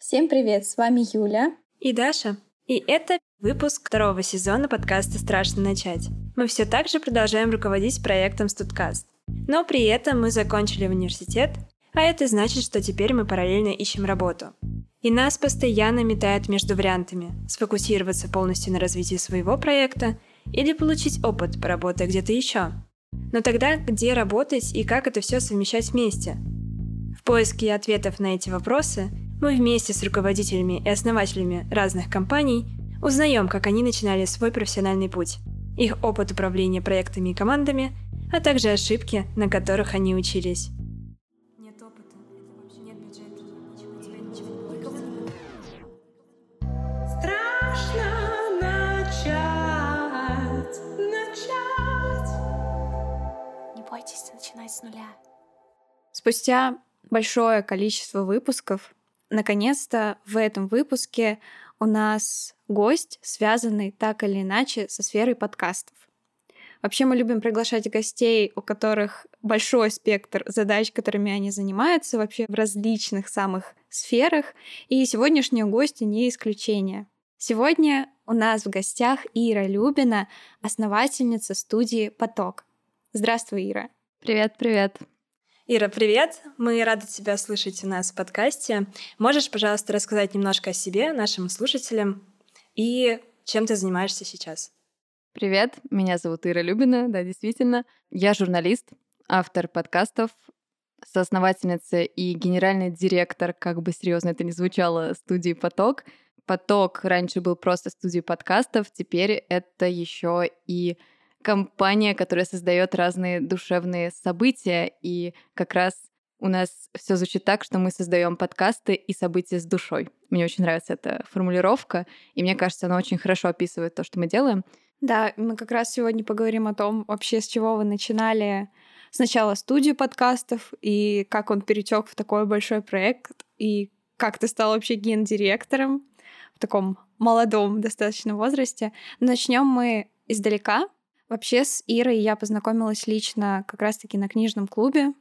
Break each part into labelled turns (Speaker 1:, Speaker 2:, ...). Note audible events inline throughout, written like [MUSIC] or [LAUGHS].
Speaker 1: Всем привет, с вами Юля
Speaker 2: и Даша. И это выпуск второго сезона подкаста «Страшно начать». Мы все так же продолжаем руководить проектом «Студкаст». Но при этом мы закончили университет, а это значит, что теперь мы параллельно ищем работу. И нас постоянно метает между вариантами – сфокусироваться полностью на развитии своего проекта или получить опыт, поработая где-то еще. Но тогда где работать и как это все совмещать вместе? В поиске ответов на эти вопросы мы вместе с руководителями и основателями разных компаний узнаем, как они начинали свой профессиональный путь, их опыт управления проектами и командами, а также ошибки, на которых они учились. Нет опыта, это вообще нет бюджета, ничего, тебя ничего, никого не Страшно начать, начать.
Speaker 1: Не бойтесь начинать с нуля.
Speaker 3: Спустя большое количество выпусков наконец-то в этом выпуске у нас гость, связанный так или иначе со сферой подкастов. Вообще мы любим приглашать гостей, у которых большой спектр задач, которыми они занимаются вообще в различных самых сферах, и сегодняшние гости не исключение. Сегодня у нас в гостях Ира Любина, основательница студии «Поток». Здравствуй, Ира.
Speaker 4: Привет, привет.
Speaker 2: Ира, привет! Мы рады тебя слышать у нас в подкасте. Можешь, пожалуйста, рассказать немножко о себе нашим слушателям и чем ты занимаешься сейчас?
Speaker 4: Привет, меня зовут Ира Любина, да, действительно. Я журналист, автор подкастов, соосновательница и генеральный директор, как бы серьезно это ни звучало, студии «Поток». «Поток» раньше был просто студией подкастов, теперь это еще и компания, которая создает разные душевные события, и как раз у нас все звучит так, что мы создаем подкасты и события с душой. Мне очень нравится эта формулировка, и мне кажется, она очень хорошо описывает то, что мы делаем.
Speaker 3: Да, мы как раз сегодня поговорим о том, вообще с чего вы начинали сначала студию подкастов, и как он перетек в такой большой проект, и как ты стал вообще гендиректором в таком молодом достаточно возрасте. Начнем мы издалека, Вообще с Ирой я познакомилась лично как раз-таки на книжном клубе,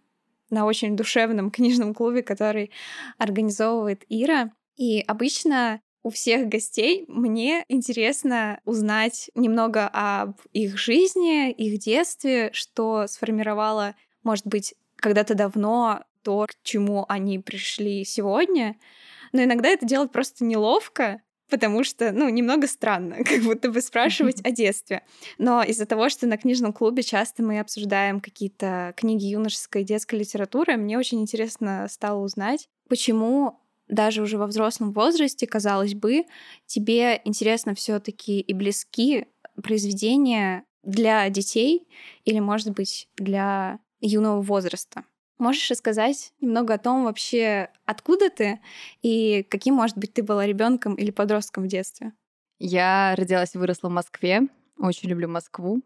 Speaker 3: на очень душевном [LAUGHS] книжном клубе, который организовывает Ира. И обычно у всех гостей мне интересно узнать немного об их жизни, их детстве, что сформировало, может быть, когда-то давно то, к чему они пришли сегодня. Но иногда это делать просто неловко, потому что, ну, немного странно, [LAUGHS] как будто бы спрашивать о детстве. Но из-за того, что на книжном клубе часто мы обсуждаем какие-то книги юношеской и детской литературы, мне очень интересно стало узнать, почему даже уже во взрослом возрасте, казалось бы, тебе интересно все-таки и близки произведения для детей или, может быть, для юного возраста. Можешь рассказать немного о том вообще, откуда ты и каким, может быть, ты была ребенком или подростком в детстве?
Speaker 4: Я родилась и выросла в Москве. Очень люблю Москву.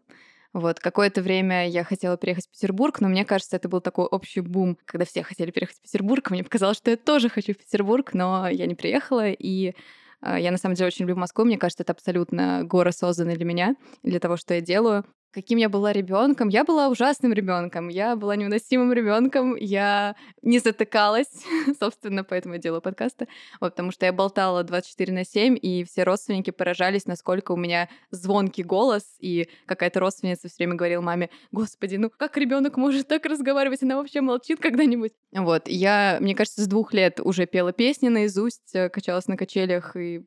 Speaker 4: Вот, какое-то время я хотела переехать в Петербург, но мне кажется, это был такой общий бум, когда все хотели переехать в Петербург. Мне показалось, что я тоже хочу в Петербург, но я не приехала, и э, я на самом деле очень люблю Москву. Мне кажется, это абсолютно город созданный для меня, для того, что я делаю каким я была ребенком. Я была ужасным ребенком, я была невыносимым ребенком, я не затыкалась, [LAUGHS] собственно, поэтому я делаю подкасты, вот, потому что я болтала 24 на 7, и все родственники поражались, насколько у меня звонкий голос, и какая-то родственница все время говорила маме, господи, ну как ребенок может так разговаривать, она вообще молчит когда-нибудь. Вот, я, мне кажется, с двух лет уже пела песни наизусть, э, качалась на качелях и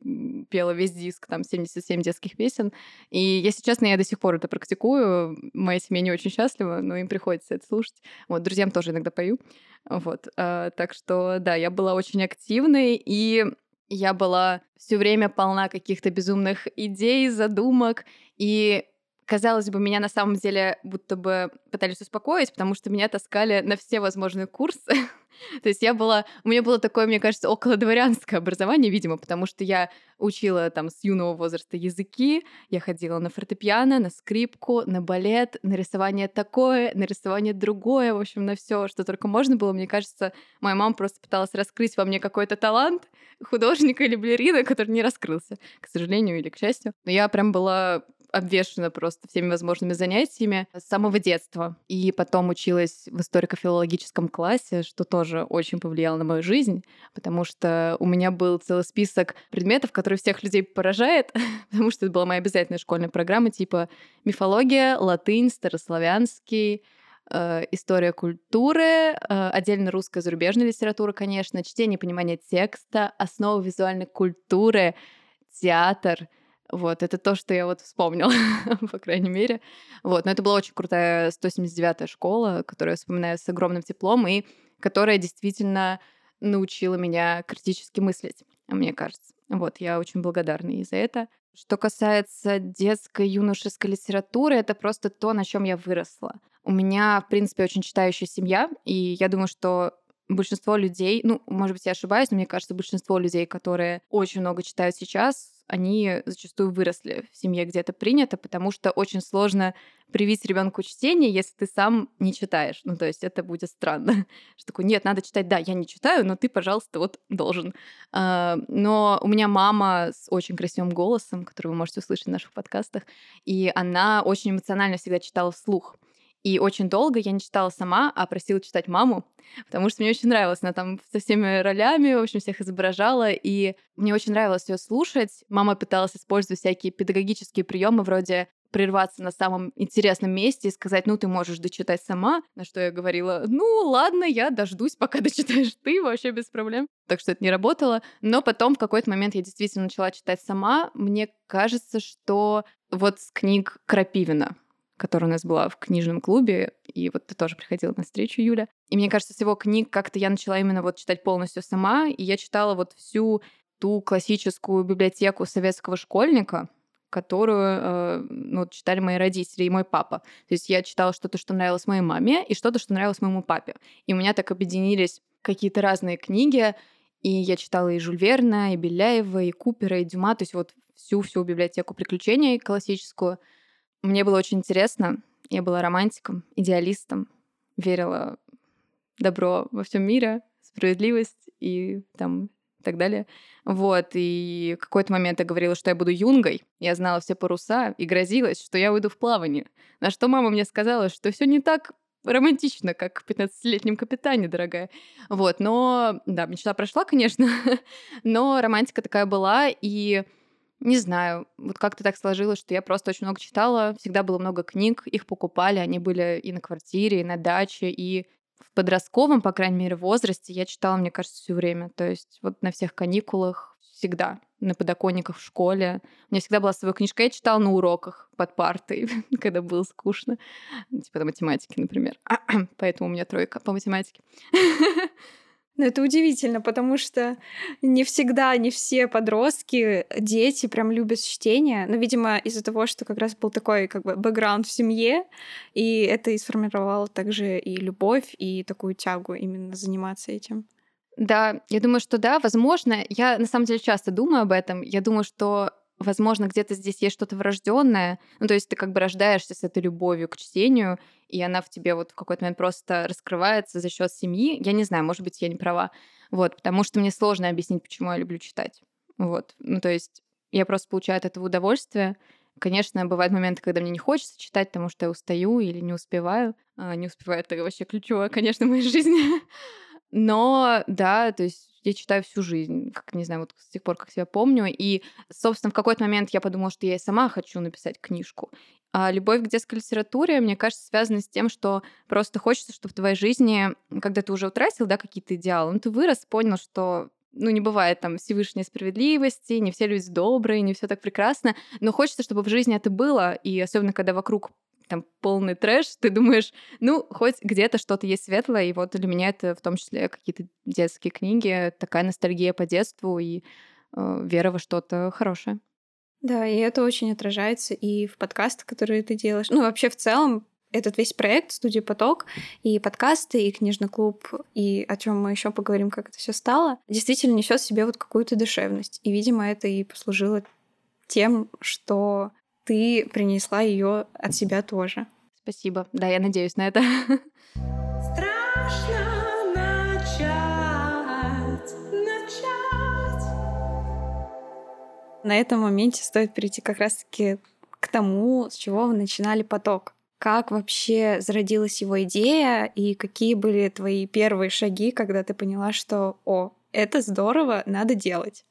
Speaker 4: пела весь диск, там, 77 детских песен, и, если честно, я до сих пор это практикую, пою. Моя семья не очень счастлива, но им приходится это слушать. Вот, друзьям тоже иногда пою. Вот. А, так что, да, я была очень активной, и я была все время полна каких-то безумных идей, задумок, и казалось бы, меня на самом деле будто бы пытались успокоить, потому что меня таскали на все возможные курсы. [LAUGHS] То есть я была, у меня было такое, мне кажется, около дворянское образование, видимо, потому что я учила там с юного возраста языки, я ходила на фортепиано, на скрипку, на балет, на рисование такое, на рисование другое, в общем, на все, что только можно было. Мне кажется, моя мама просто пыталась раскрыть во мне какой-то талант художника или балерина, который не раскрылся, к сожалению или к счастью. Но я прям была обвешена просто всеми возможными занятиями с самого детства. И потом училась в историко-филологическом классе, что тоже очень повлияло на мою жизнь, потому что у меня был целый список предметов, который всех людей поражает, [LAUGHS] потому что это была моя обязательная школьная программа, типа мифология, латынь, старославянский, э, история культуры, э, отдельно русская зарубежная литература, конечно, чтение, понимание текста, основы визуальной культуры, театр. Вот, это то, что я вот вспомнила, [LAUGHS] по крайней мере. Вот, но это была очень крутая 179-я школа, которую я вспоминаю с огромным теплом и которая действительно научила меня критически мыслить, мне кажется. Вот, я очень благодарна ей за это. Что касается детской юношеской литературы, это просто то, на чем я выросла. У меня, в принципе, очень читающая семья, и я думаю, что большинство людей, ну, может быть, я ошибаюсь, но мне кажется, большинство людей, которые очень много читают сейчас, они зачастую выросли в семье, где это принято, потому что очень сложно привить ребенку чтение, если ты сам не читаешь. Ну, то есть это будет странно. [LAUGHS] Что такое, нет, надо читать, да, я не читаю, но ты, пожалуйста, вот должен. А, но у меня мама с очень красивым голосом, который вы можете услышать в наших подкастах, и она очень эмоционально всегда читала вслух. И очень долго я не читала сама, а просила читать маму, потому что мне очень нравилось. Она там со всеми ролями, в общем, всех изображала, и мне очень нравилось ее слушать. Мама пыталась использовать всякие педагогические приемы вроде прерваться на самом интересном месте и сказать, ну, ты можешь дочитать сама, на что я говорила, ну, ладно, я дождусь, пока [LAUGHS] дочитаешь ты, вообще без проблем. Так что это не работало. Но потом в какой-то момент я действительно начала читать сама. Мне кажется, что вот с книг Крапивина, которая у нас была в книжном клубе, и вот ты тоже приходила на встречу, Юля. И мне кажется, с его книг как-то я начала именно вот читать полностью сама, и я читала вот всю ту классическую библиотеку советского школьника, которую э, ну, читали мои родители и мой папа. То есть я читала что-то, что нравилось моей маме, и что-то, что нравилось моему папе. И у меня так объединились какие-то разные книги, и я читала и Жюль Верна, и Беляева, и Купера, и Дюма, то есть вот всю-всю библиотеку приключений классическую — мне было очень интересно. Я была романтиком, идеалистом, верила в добро во всем мире, справедливость и там и так далее. Вот, и в какой-то момент я говорила, что я буду юнгой. Я знала все паруса и грозилась, что я уйду в плавание. На что мама мне сказала, что все не так романтично, как в 15-летнем капитане, дорогая. Вот, но, да, мечта прошла, конечно, [LAUGHS] но романтика такая была, и не знаю, вот как-то так сложилось, что я просто очень много читала, всегда было много книг, их покупали, они были и на квартире, и на даче, и в подростковом, по крайней мере, возрасте я читала, мне кажется, все время. То есть вот на всех каникулах всегда, на подоконниках в школе. У меня всегда была своя книжка. Я читала на уроках под партой, [LAUGHS] когда было скучно. Типа на математике, например. [CLEARS THROAT] Поэтому у меня тройка по математике. [LAUGHS]
Speaker 3: Ну, это удивительно, потому что не всегда, не все подростки, дети прям любят чтение. Но, видимо, из-за того, что как раз был такой как бы бэкграунд в семье, и это и сформировало также и любовь, и такую тягу именно заниматься этим.
Speaker 4: Да, я думаю, что да, возможно. Я на самом деле часто думаю об этом. Я думаю, что возможно, где-то здесь есть что-то врожденное. Ну, то есть ты как бы рождаешься с этой любовью к чтению, и она в тебе вот в какой-то момент просто раскрывается за счет семьи. Я не знаю, может быть, я не права. Вот, потому что мне сложно объяснить, почему я люблю читать. Вот. Ну, то есть я просто получаю от этого удовольствие. Конечно, бывают моменты, когда мне не хочется читать, потому что я устаю или не успеваю. А, не успеваю, это вообще ключевое, конечно, в моей жизни. [LAUGHS] Но, да, то есть я читаю всю жизнь, как, не знаю, вот с тех пор, как себя помню. И, собственно, в какой-то момент я подумала, что я и сама хочу написать книжку. А любовь к детской литературе, мне кажется, связана с тем, что просто хочется, чтобы в твоей жизни, когда ты уже утратил, да, какие-то идеалы, ну, ты вырос, понял, что ну, не бывает там Всевышней справедливости, не все люди добрые, не все так прекрасно, но хочется, чтобы в жизни это было, и особенно, когда вокруг там полный трэш, ты думаешь, ну, хоть где-то что-то есть светлое, и вот для меня это в том числе какие-то детские книги, такая ностальгия по детству и э, вера во что-то хорошее.
Speaker 3: Да, и это очень отражается и в подкастах, которые ты делаешь. Ну, вообще в целом этот весь проект студия Поток и подкасты и книжный клуб и о чем мы еще поговорим, как это все стало, действительно несет в себе вот какую-то душевность. И, видимо, это и послужило тем, что ты принесла ее от себя тоже.
Speaker 4: Спасибо. Да, я надеюсь на это. Страшно начать,
Speaker 3: начать. На этом моменте стоит перейти как раз-таки к тому, с чего вы начинали поток. Как вообще зародилась его идея и какие были твои первые шаги, когда ты поняла, что «О, это здорово, надо делать»?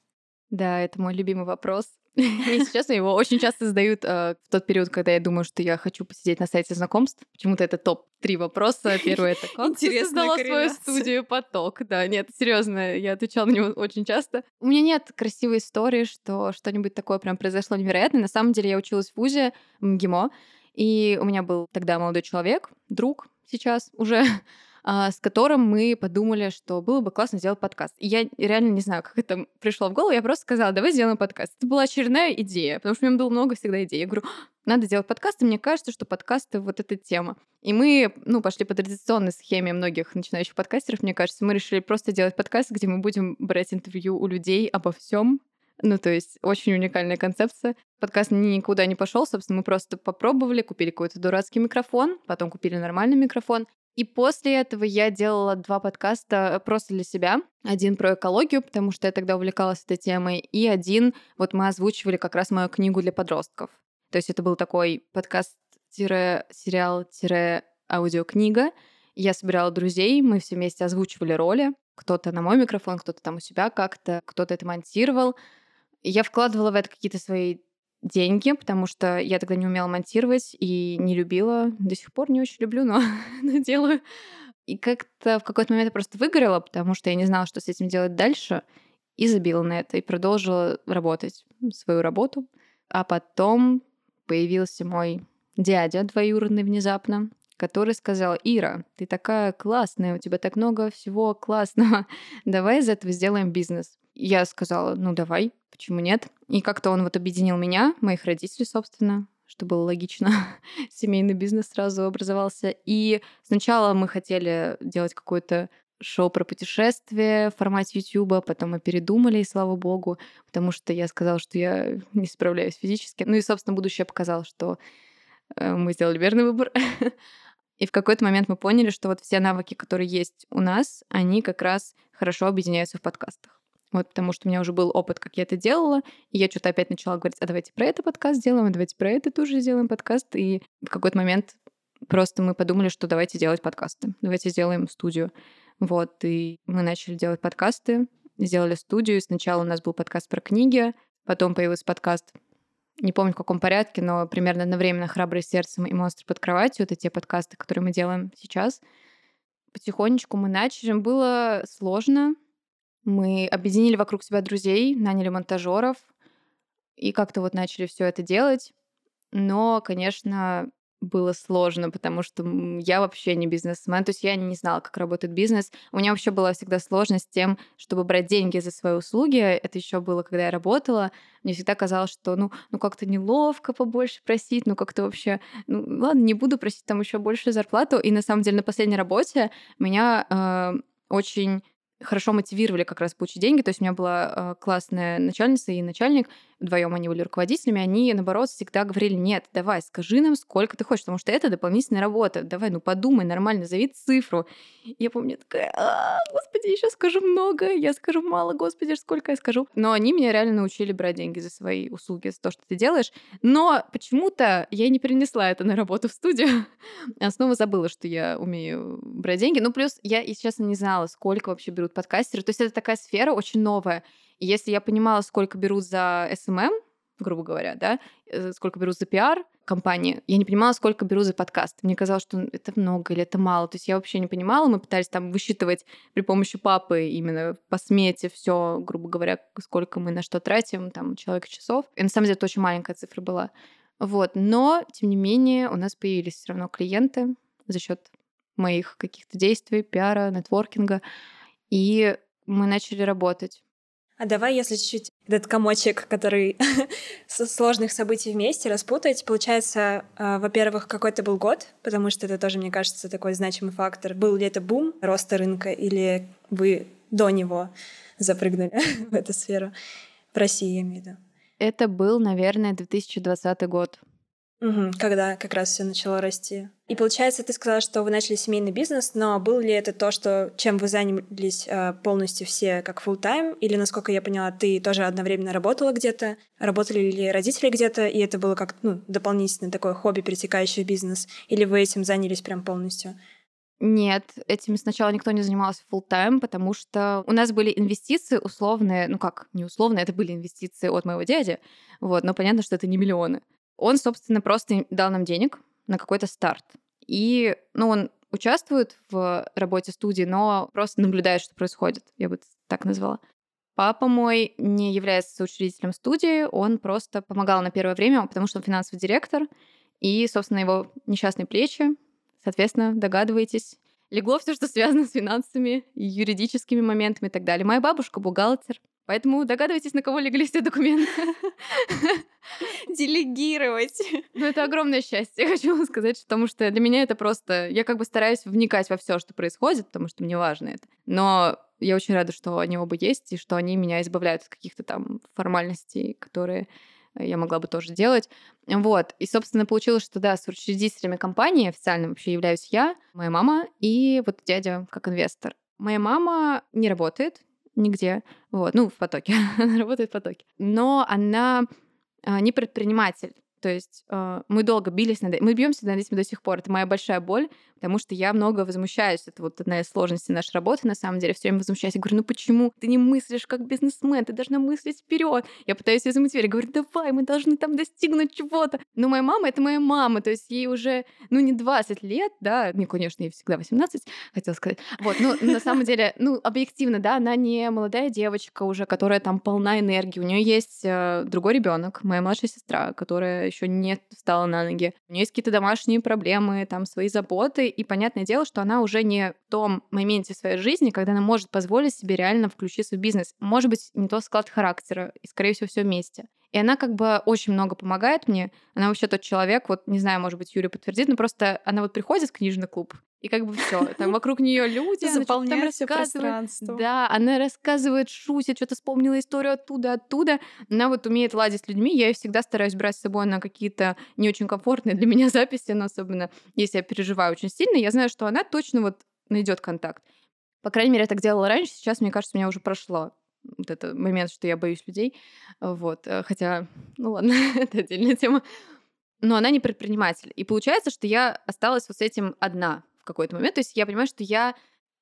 Speaker 4: Да, это мой любимый вопрос. [LAUGHS] Если честно, его очень часто задают э, в тот период, когда я думаю, что я хочу посидеть на сайте знакомств. Почему-то это топ-3 вопроса. Первый — это как ты создала свою студию «Поток». Да, нет, серьезно, я отвечала на него очень часто. У меня нет красивой истории, что что-нибудь такое прям произошло невероятное. На самом деле я училась в ВУЗе МГИМО, и у меня был тогда молодой человек, друг сейчас уже, [LAUGHS] с которым мы подумали, что было бы классно сделать подкаст. И я реально не знаю, как это пришло в голову. Я просто сказала, давай сделаем подкаст. Это была очередная идея, потому что у меня было много всегда идей. Я говорю, надо делать подкаст, и мне кажется, что подкасты — вот эта тема. И мы, ну, пошли по традиционной схеме многих начинающих подкастеров, мне кажется. Мы решили просто делать подкаст, где мы будем брать интервью у людей обо всем, ну, то есть очень уникальная концепция. Подкаст никуда не пошел, собственно, мы просто попробовали, купили какой-то дурацкий микрофон, потом купили нормальный микрофон, и после этого я делала два подкаста просто для себя. Один про экологию, потому что я тогда увлекалась этой темой, и один, вот мы озвучивали как раз мою книгу для подростков. То есть это был такой подкаст-сериал-аудиокнига. Я собирала друзей, мы все вместе озвучивали роли. Кто-то на мой микрофон, кто-то там у себя как-то, кто-то это монтировал. я вкладывала в это какие-то свои деньги, потому что я тогда не умела монтировать и не любила. До сих пор не очень люблю, но, [LAUGHS] но делаю. И как-то в какой-то момент я просто выгорела, потому что я не знала, что с этим делать дальше, и забила на это, и продолжила работать свою работу. А потом появился мой дядя двоюродный внезапно, который сказал, Ира, ты такая классная, у тебя так много всего классного, [LAUGHS] давай из этого сделаем бизнес. Я сказала, ну давай, почему нет? И как-то он вот объединил меня, моих родителей, собственно, что было логично. [LAUGHS] Семейный бизнес сразу образовался. И сначала мы хотели делать какое-то шоу про путешествия в формате YouTube, потом мы передумали, и слава богу, потому что я сказала, что я [LAUGHS] не справляюсь физически. Ну и, собственно, будущее показало, что э, мы сделали верный выбор. [LAUGHS] И в какой-то момент мы поняли, что вот все навыки, которые есть у нас, они как раз хорошо объединяются в подкастах. Вот потому что у меня уже был опыт, как я это делала, и я что-то опять начала говорить, а давайте про это подкаст сделаем, а давайте про это тоже сделаем подкаст. И в какой-то момент просто мы подумали, что давайте делать подкасты, давайте сделаем студию. Вот, и мы начали делать подкасты, сделали студию. Сначала у нас был подкаст про книги, потом появился подкаст не помню в каком порядке, но примерно одновременно «Храброе сердцем» и «Монстр под кроватью» — это те подкасты, которые мы делаем сейчас. Потихонечку мы начали. Было сложно, мы объединили вокруг себя друзей, наняли монтажеров и как-то вот начали все это делать. Но, конечно, было сложно, потому что я вообще не бизнесмен, то есть я не знала, как работает бизнес. У меня вообще была всегда сложность с тем, чтобы брать деньги за свои услуги. Это еще было, когда я работала. Мне всегда казалось, что ну, ну как-то неловко побольше просить, ну как-то вообще, ну ладно, не буду просить там еще больше зарплату. И на самом деле на последней работе меня э, очень хорошо мотивировали как раз получить деньги. То есть у меня была э, классная начальница и начальник, вдвоем они были руководителями, они, наоборот, всегда говорили, нет, давай, скажи нам, сколько ты хочешь, потому что это дополнительная работа. Давай, ну подумай, нормально, зови цифру. Я помню, такая, а, господи, еще скажу много, я скажу мало, господи, сколько я скажу. Но они меня реально научили брать деньги за свои услуги, за то, что ты делаешь. Но почему-то я не перенесла это на работу в студию. [LAUGHS] Я снова забыла, что я умею брать деньги. Ну, плюс я, если честно, не знала, сколько вообще берут подкастеры. То есть это такая сфера очень новая. И если я понимала, сколько берут за SMM, грубо говоря, да, э, сколько берут за пиар компании, я не понимала, сколько беру за подкаст. Мне казалось, что это много или это мало. То есть я вообще не понимала. Мы пытались там высчитывать при помощи папы именно по смете все, грубо говоря, сколько мы на что тратим, там, человек часов. И на самом деле это очень маленькая цифра была. Вот. Но, тем не менее, у нас появились все равно клиенты за счет моих каких-то действий, пиара, нетворкинга. И мы начали работать.
Speaker 2: А давай, если чуть-чуть этот комочек, который [LAUGHS] со сложных событий вместе распутать, получается, э, во-первых, какой-то был год, потому что это тоже, мне кажется, такой значимый фактор. Был ли это бум роста рынка, или вы до него запрыгнули [LAUGHS] в эту сферу? В России, я имею в виду.
Speaker 4: Это был, наверное, 2020 год.
Speaker 2: Угу, когда как раз все начало расти. И получается, ты сказала, что вы начали семейный бизнес, но был ли это то, что чем вы занялись э, полностью все как full тайм или, насколько я поняла, ты тоже одновременно работала где-то, работали ли родители где-то, и это было как ну, дополнительное такое хобби, перетекающее в бизнес, или вы этим занялись прям полностью?
Speaker 4: Нет, этим сначала никто не занимался full тайм потому что у нас были инвестиции условные, ну как, не условные, это были инвестиции от моего дяди, вот, но понятно, что это не миллионы. Он, собственно, просто дал нам денег на какой-то старт. И, ну, он участвует в работе студии, но просто наблюдает, что происходит, я бы так назвала. Папа мой не является учредителем студии, он просто помогал на первое время, потому что он финансовый директор, и, собственно, его несчастные плечи, соответственно, догадываетесь, легло все, что связано с финансами, юридическими моментами и так далее. Моя бабушка бухгалтер, Поэтому догадывайтесь, на кого легли все документы. [LAUGHS]
Speaker 3: Делегировать.
Speaker 4: Ну, это огромное счастье, хочу вам сказать, потому что для меня это просто... Я как бы стараюсь вникать во все, что происходит, потому что мне важно это. Но я очень рада, что они оба есть, и что они меня избавляют от каких-то там формальностей, которые я могла бы тоже делать. Вот. И, собственно, получилось, что, да, с учредителями компании официально вообще являюсь я, моя мама и вот дядя как инвестор. Моя мама не работает, нигде. Вот, ну, в потоке. [LAUGHS] она работает в потоке. Но она а, не предприниматель. То есть э, мы долго бились над мы бьемся над этим до сих пор. Это моя большая боль, потому что я много возмущаюсь. Это вот одна из сложностей нашей работы, на самом деле. Все время возмущаюсь. Я говорю, ну почему ты не мыслишь как бизнесмен? Ты должна мыслить вперед. Я пытаюсь ее замотивировать. Говорю, давай, мы должны там достигнуть чего-то. Но моя мама — это моя мама. То есть ей уже, ну, не 20 лет, да. Не, конечно, ей всегда 18, хотела сказать. Вот, ну, на самом деле, ну, объективно, да, она не молодая девочка уже, которая там полна энергии. У нее есть э, другой ребенок, моя младшая сестра, которая еще не встала на ноги. У нее есть какие-то домашние проблемы, там свои заботы, и понятное дело, что она уже не в том моменте своей жизни, когда она может позволить себе реально включиться в бизнес. Может быть, не тот склад характера, и, скорее всего, все вместе. И она как бы очень много помогает мне. Она вообще тот человек, вот не знаю, может быть, Юля подтвердит, но просто она вот приходит в книжный клуб, и как бы все, там вокруг нее люди,
Speaker 3: заполняют все пространство.
Speaker 4: Да, она рассказывает, шутит, что-то вспомнила историю оттуда, оттуда. Она вот умеет ладить с людьми. Я ее всегда стараюсь брать с собой на какие-то не очень комфортные для [LAUGHS] меня записи, но особенно если я переживаю очень сильно, я знаю, что она точно вот найдет контакт. По крайней мере, я так делала раньше, сейчас, мне кажется, меня уже прошло вот этот момент, что я боюсь людей. Вот. Э, хотя, ну ладно, [LAUGHS] это отдельная тема. Но она не предприниматель. И получается, что я осталась вот с этим одна какой-то момент. То есть я понимаю, что я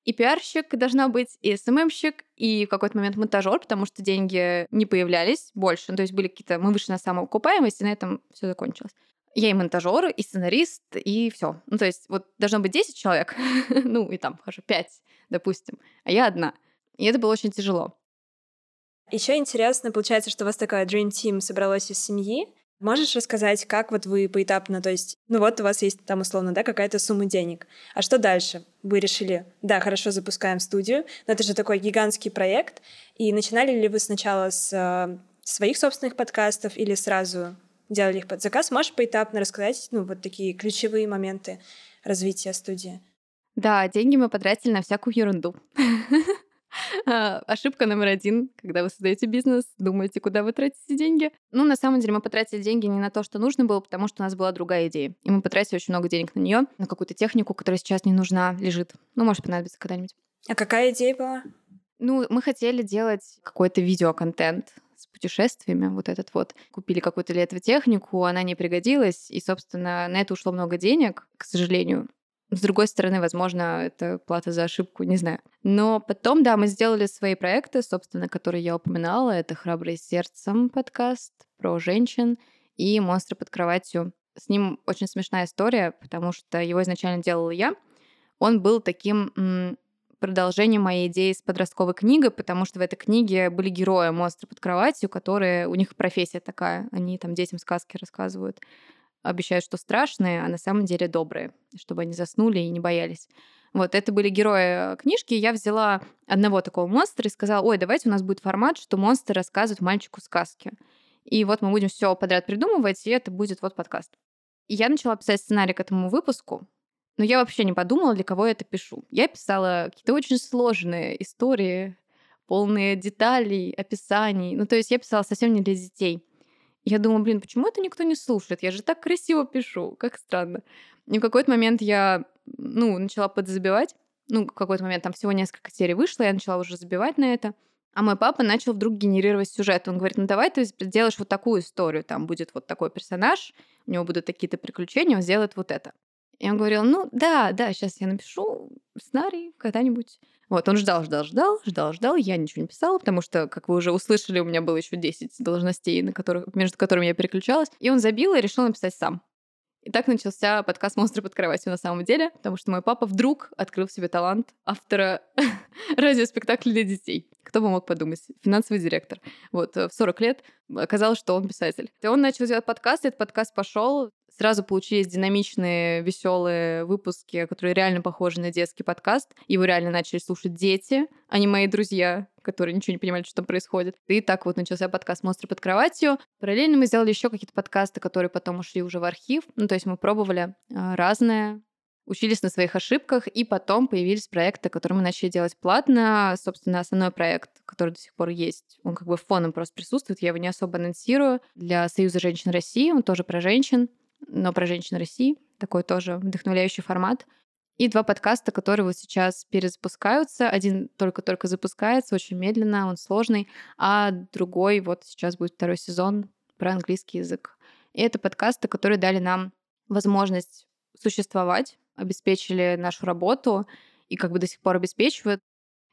Speaker 4: и пиарщик должна быть, и СММщик, и в какой-то момент монтажер, потому что деньги не появлялись больше. Ну, то есть были какие-то... Мы вышли на самоокупаемость, и на этом все закончилось. Я и монтажер, и сценарист, и все. Ну, то есть вот должно быть 10 человек, [LAUGHS] ну, и там, хорошо, 5, допустим, а я одна. И это было очень тяжело.
Speaker 2: Еще интересно, получается, что у вас такая Dream Team собралась из семьи, Можешь рассказать, как вот вы поэтапно, то есть, ну вот у вас есть там условно, да, какая-то сумма денег. А что дальше? Вы решили, да, хорошо, запускаем студию, но это же такой гигантский проект. И начинали ли вы сначала с э, своих собственных подкастов или сразу делали их под заказ? Можешь поэтапно рассказать, ну, вот такие ключевые моменты развития студии?
Speaker 4: Да, деньги мы потратили на всякую ерунду. [LAUGHS] А, ошибка номер один, когда вы создаете бизнес, думаете, куда вы тратите деньги. Ну, на самом деле, мы потратили деньги не на то, что нужно было, потому что у нас была другая идея. И мы потратили очень много денег на нее, на какую-то технику, которая сейчас не нужна, лежит. Ну, может понадобиться когда-нибудь.
Speaker 2: А какая идея была?
Speaker 4: Ну, мы хотели делать какой-то видеоконтент с путешествиями, вот этот вот. Купили какую-то для этого технику, она не пригодилась, и, собственно, на это ушло много денег, к сожалению. С другой стороны, возможно, это плата за ошибку, не знаю. Но потом, да, мы сделали свои проекты, собственно, которые я упоминала. Это «Храбрый сердцем» подкаст про женщин и «Монстры под кроватью». С ним очень смешная история, потому что его изначально делала я. Он был таким продолжением моей идеи с подростковой книгой, потому что в этой книге были герои монстры под кроватью, которые у них профессия такая, они там детям сказки рассказывают обещают, что страшные, а на самом деле добрые, чтобы они заснули и не боялись. Вот, это были герои э, книжки. Я взяла одного такого монстра и сказала, ой, давайте у нас будет формат, что монстры рассказывают мальчику сказки. И вот мы будем все подряд придумывать, и это будет вот подкаст. Я начала писать сценарий к этому выпуску, но я вообще не подумала, для кого я это пишу. Я писала какие-то очень сложные истории, полные деталей, описаний. Ну, то есть я писала совсем не для детей. Я думала, блин, почему это никто не слушает? Я же так красиво пишу, как странно. И в какой-то момент я, ну, начала подзабивать. Ну, в какой-то момент там всего несколько серий вышло, я начала уже забивать на это. А мой папа начал вдруг генерировать сюжет. Он говорит, ну давай ты сделаешь вот такую историю. Там будет вот такой персонаж, у него будут такие-то приключения, он сделает вот это. И он говорил, ну да, да, сейчас я напишу сценарий когда-нибудь. Вот, он ждал, ждал, ждал, ждал, ждал. Я ничего не писала, потому что, как вы уже услышали, у меня было еще 10 должностей, на которых, между которыми я переключалась. И он забил и решил написать сам. И так начался подкаст «Монстры под кроватью» на самом деле, потому что мой папа вдруг открыл в себе талант автора [LAUGHS] радиоспектакля для детей. Кто бы мог подумать? Финансовый директор. Вот, в 40 лет оказалось, что он писатель. И он начал делать подкаст, и этот подкаст пошел. Сразу получились динамичные, веселые выпуски, которые реально похожи на детский подкаст. Его реально начали слушать дети, а не мои друзья, которые ничего не понимали, что там происходит. И так вот начался подкаст «Монстры под кроватью». Параллельно мы сделали еще какие-то подкасты, которые потом ушли уже в архив. Ну, то есть мы пробовали а, разное, учились на своих ошибках, и потом появились проекты, которые мы начали делать платно. Собственно, основной проект, который до сих пор есть, он как бы фоном просто присутствует, я его не особо анонсирую. Для Союза женщин России, он тоже про женщин но про женщин России. Такой тоже вдохновляющий формат. И два подкаста, которые вот сейчас перезапускаются. Один только-только запускается, очень медленно, он сложный, а другой вот сейчас будет второй сезон про английский язык. И это подкасты, которые дали нам возможность существовать, обеспечили нашу работу и как бы до сих пор обеспечивают.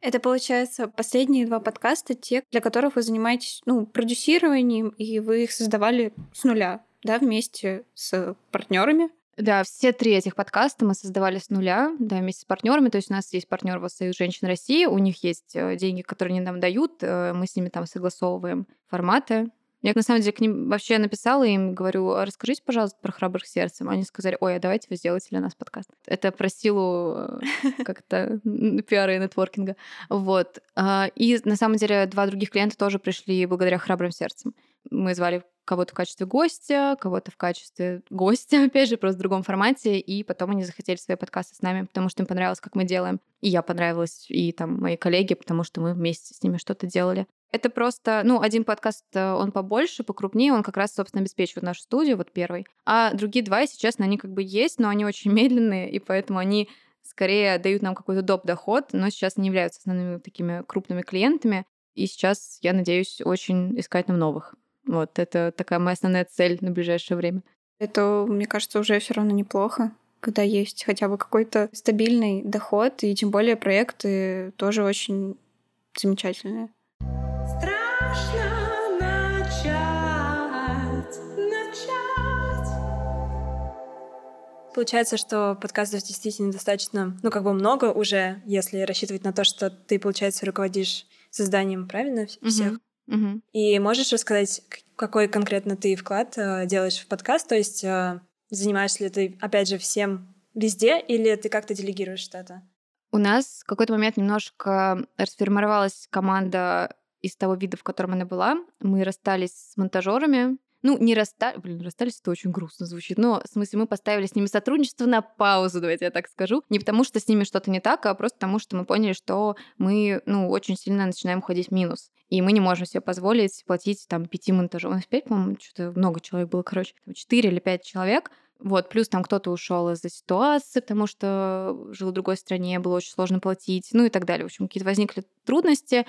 Speaker 3: Это, получается, последние два подкаста, те, для которых вы занимаетесь ну, продюсированием, и вы их создавали с нуля да, вместе с партнерами.
Speaker 4: Да, все три этих подкаста мы создавали с нуля, да, вместе с партнерами. То есть у нас есть партнер Союз женщин России, у них есть э, деньги, которые они нам дают, э, мы с ними там согласовываем форматы. Я, на самом деле, к ним вообще написала им, говорю, «А расскажите, пожалуйста, про храбрых сердцем. Они сказали, ой, а давайте вы сделаете для нас подкаст. Это про силу э, [LAUGHS] как-то пиара и нетворкинга. Вот. А, и, на самом деле, два других клиента тоже пришли благодаря храбрым сердцам. Мы звали кого-то в качестве гостя, кого-то в качестве [LAUGHS] гостя, опять же, просто в другом формате, и потом они захотели свои подкасты с нами, потому что им понравилось, как мы делаем. И я понравилась, и там мои коллеги, потому что мы вместе с ними что-то делали. Это просто, ну, один подкаст, э, он побольше, покрупнее, он как раз, собственно, обеспечивает нашу студию, вот первый. А другие два, если честно, они как бы есть, но они очень [LAUGHS] медленные, и поэтому они скорее дают нам какой-то доп. доход, но сейчас не являются основными такими крупными клиентами. И сейчас я надеюсь очень искать нам новых. Вот это такая моя основная цель на ближайшее время.
Speaker 3: Это, мне кажется, уже все равно неплохо, когда есть хотя бы какой-то стабильный доход, и тем более проекты тоже очень замечательные. Страшно начать,
Speaker 2: начать. Получается, что подкастов действительно достаточно, ну, как бы много уже, если рассчитывать на то, что ты, получается, руководишь созданием, правильно, всех?
Speaker 4: Угу.
Speaker 2: И можешь рассказать, какой конкретно ты вклад э, делаешь в подкаст? То есть э, занимаешься ли ты, опять же, всем везде, или ты как-то делегируешь что-то?
Speaker 4: У нас в какой-то момент немножко расформировалась команда из того вида, в котором она была. Мы расстались с монтажерами, ну, не расстались, блин, расстались, это очень грустно звучит, но, в смысле, мы поставили с ними сотрудничество на паузу, давайте я так скажу. Не потому, что с ними что-то не так, а просто потому, что мы поняли, что мы, ну, очень сильно начинаем уходить в минус. И мы не можем себе позволить платить там пяти монтажеров. У нас пять, по-моему, что-то много человек было, короче, четыре или пять человек. Вот, плюс там кто-то ушел из-за ситуации, потому что жил в другой стране, было очень сложно платить, ну и так далее. В общем, какие-то возникли трудности,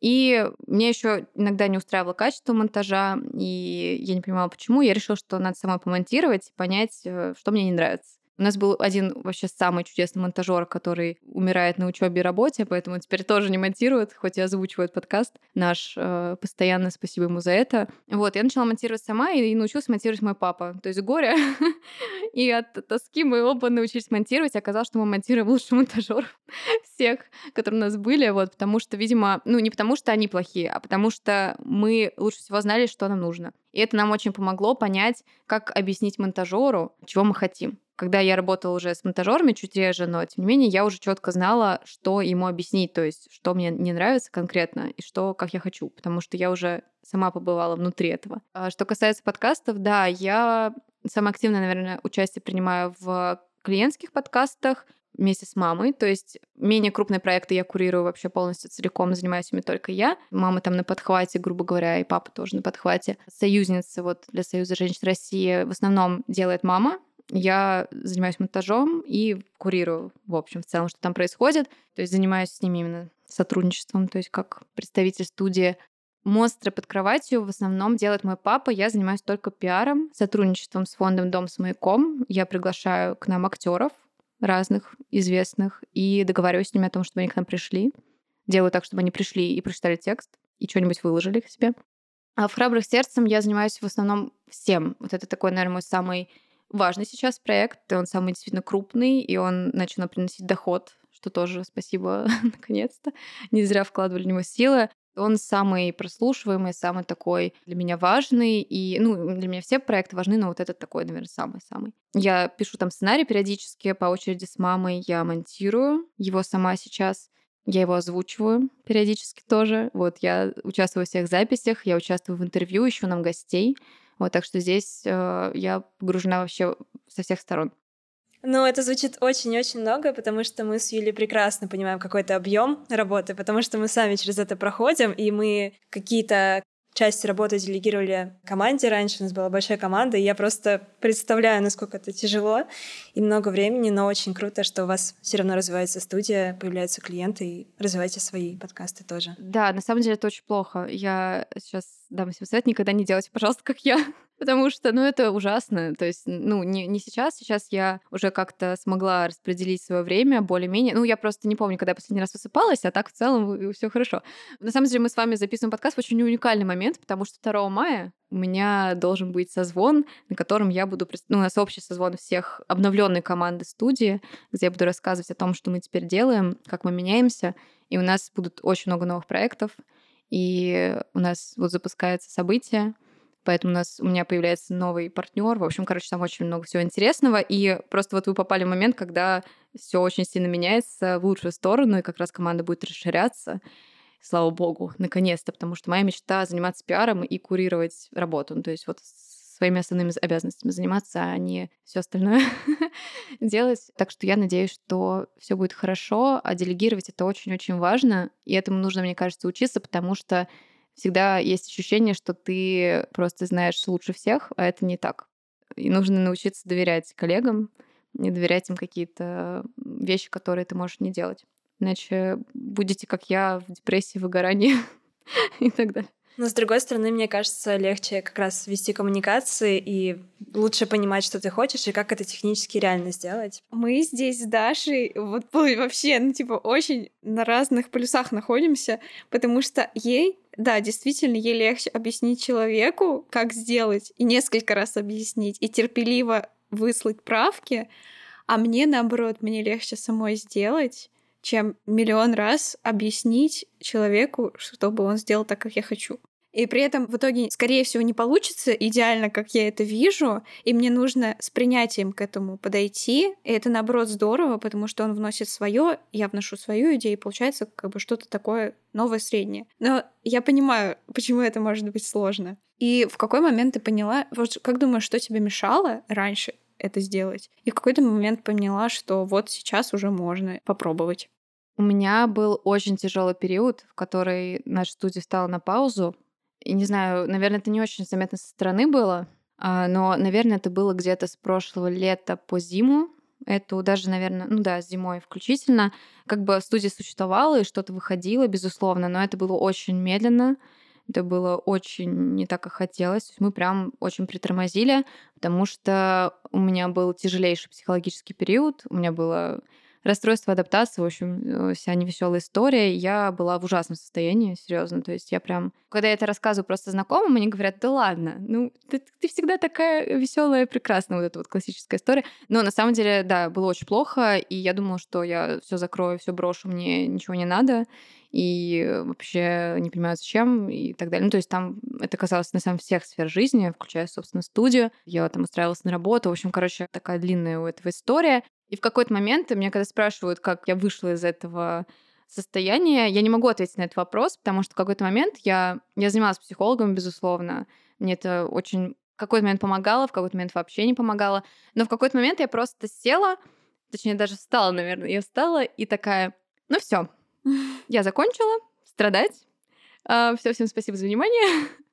Speaker 4: и мне еще иногда не устраивало качество монтажа, и я не понимала, почему. Я решила, что надо самой помонтировать, понять, э, что мне не нравится. У нас был один вообще самый чудесный монтажер, который умирает на учебе и работе, поэтому теперь тоже не монтирует, хоть и озвучивает подкаст наш. Э, постоянно спасибо ему за это. Вот, я начала монтировать сама и научился монтировать мой папа. То есть горе [LAUGHS] и от тоски мы оба научились монтировать. Оказалось, что мы монтируем лучше монтажеров [LAUGHS] всех, которые у нас были, вот, потому что, видимо, ну, не потому что они плохие, а потому что мы лучше всего знали, что нам нужно. И это нам очень помогло понять, как объяснить монтажеру, чего мы хотим когда я работала уже с монтажерами чуть реже, но тем не менее я уже четко знала, что ему объяснить, то есть что мне не нравится конкретно и что, как я хочу, потому что я уже сама побывала внутри этого. А что касается подкастов, да, я самое активное, наверное, участие принимаю в клиентских подкастах. вместе с мамой. То есть менее крупные проекты я курирую вообще полностью целиком, занимаюсь ими только я. Мама там на подхвате, грубо говоря, и папа тоже на подхвате. Союзница вот для Союза женщин России в основном делает мама. Я занимаюсь монтажом и курирую, в общем, в целом, что там происходит. То есть занимаюсь с ними именно сотрудничеством, то есть как представитель студии. Монстры под кроватью в основном делает мой папа. Я занимаюсь только пиаром, сотрудничеством с фондом Дом с маяком. Я приглашаю к нам актеров разных, известных, и договариваюсь с ними о том, чтобы они к нам пришли. Делаю так, чтобы они пришли и прочитали текст, и что-нибудь выложили к себе. А в «Храбрых сердцем» я занимаюсь в основном всем. Вот это такой, наверное, мой самый важный сейчас проект. Он самый действительно крупный, и он начал приносить доход, что тоже спасибо, [LAUGHS] наконец-то. Не зря вкладывали в него силы. Он самый прослушиваемый, самый такой для меня важный. И, ну, для меня все проекты важны, но вот этот такой, наверное, самый-самый. Я пишу там сценарий периодически по очереди с мамой. Я монтирую его сама сейчас. Я его озвучиваю периодически тоже. Вот я участвую во всех записях, я участвую в интервью, ищу нам гостей. Вот так что здесь э, я погружена вообще со всех сторон.
Speaker 2: Ну, это звучит очень-очень много, потому что мы с Юлей прекрасно понимаем какой-то объем работы, потому что мы сами через это проходим, и мы какие-то части работы делегировали команде раньше, у нас была большая команда, и я просто представляю, насколько это тяжело и много времени, но очень круто, что у вас все равно развивается студия, появляются клиенты и развиваете свои подкасты тоже.
Speaker 4: Да, на самом деле это очень плохо. Я сейчас дам себе совет, никогда не делайте, пожалуйста, как я. [LAUGHS] Потому что, ну, это ужасно. То есть, ну, не, не сейчас. Сейчас я уже как-то смогла распределить свое время более-менее. Ну, я просто не помню, когда я последний раз высыпалась, а так в целом все хорошо. На самом деле мы с вами записываем подкаст в очень уникальный момент, потому что 2 мая у меня должен быть созвон, на котором я буду... Ну, у нас общий созвон всех обновленной команды студии, где я буду рассказывать о том, что мы теперь делаем, как мы меняемся. И у нас будут очень много новых проектов. И у нас вот запускается событие, Поэтому у нас у меня появляется новый партнер. В общем, короче, там очень много всего интересного. И просто вот вы попали в момент, когда все очень сильно меняется в лучшую сторону, и как раз команда будет расширяться. Слава богу, наконец-то, потому что моя мечта заниматься пиаром и курировать работу. Ну, то есть вот своими основными обязанностями заниматься, а не все остальное [LAUGHS] делать. Так что я надеюсь, что все будет хорошо, а делегировать это очень-очень важно. И этому нужно, мне кажется, учиться, потому что всегда есть ощущение, что ты просто знаешь лучше всех, а это не так. И нужно научиться доверять коллегам, не доверять им какие-то вещи, которые ты можешь не делать. Иначе будете, как я, в депрессии, выгорании [LAUGHS] и так далее.
Speaker 2: Но, с другой стороны, мне кажется, легче как раз вести коммуникации и лучше понимать, что ты хочешь и как это технически реально сделать.
Speaker 3: Мы здесь с Дашей вот вообще, ну, типа, очень на разных полюсах находимся, потому что ей да, действительно, ей легче объяснить человеку, как сделать, и несколько раз объяснить, и терпеливо выслать правки, а мне, наоборот, мне легче самой сделать, чем миллион раз объяснить человеку, чтобы он сделал так, как я хочу. И при этом в итоге, скорее всего, не получится идеально, как я это вижу, и мне нужно с принятием к этому подойти. И это, наоборот, здорово, потому что он вносит свое, я вношу свою идею, и получается как бы что-то такое новое среднее. Но я понимаю, почему это может быть сложно. И в какой момент ты поняла, вот как думаешь, что тебе мешало раньше это сделать? И в какой-то момент поняла, что вот сейчас уже можно попробовать.
Speaker 4: У меня был очень тяжелый период, в который наша студия стала на паузу, не знаю, наверное, это не очень заметно со стороны было, а, но, наверное, это было где-то с прошлого лета по зиму. Это даже, наверное, ну да, зимой включительно. Как бы студия существовала и что-то выходило, безусловно, но это было очень медленно. Это было очень не так, как хотелось. Мы прям очень притормозили, потому что у меня был тяжелейший психологический период. У меня было расстройство адаптации, в общем, э, вся невеселая история. Я была в ужасном состоянии, серьезно. То есть я прям, когда я это рассказываю просто знакомым, они говорят, да ладно, ну ты, ты всегда такая веселая, прекрасная, вот эта вот классическая история. Но на самом деле, да, было очень плохо, и я думала, что я все закрою, все брошу, мне ничего не надо и вообще не понимаю, зачем и так далее. Ну, то есть там это касалось на самом всех сфер жизни, включая, собственно, студию. Я там устраивалась на работу. В общем, короче, такая длинная у этого история. И в какой-то момент меня когда спрашивают, как я вышла из этого состояния, я не могу ответить на этот вопрос, потому что в какой-то момент я, я занималась психологом, безусловно. Мне это очень в какой-то момент помогало, в какой-то момент вообще не помогало. Но в какой-то момент я просто села точнее, даже встала, наверное. Я встала и такая, ну все, [LAUGHS] я закончила страдать. А, все, всем спасибо за внимание. [LAUGHS]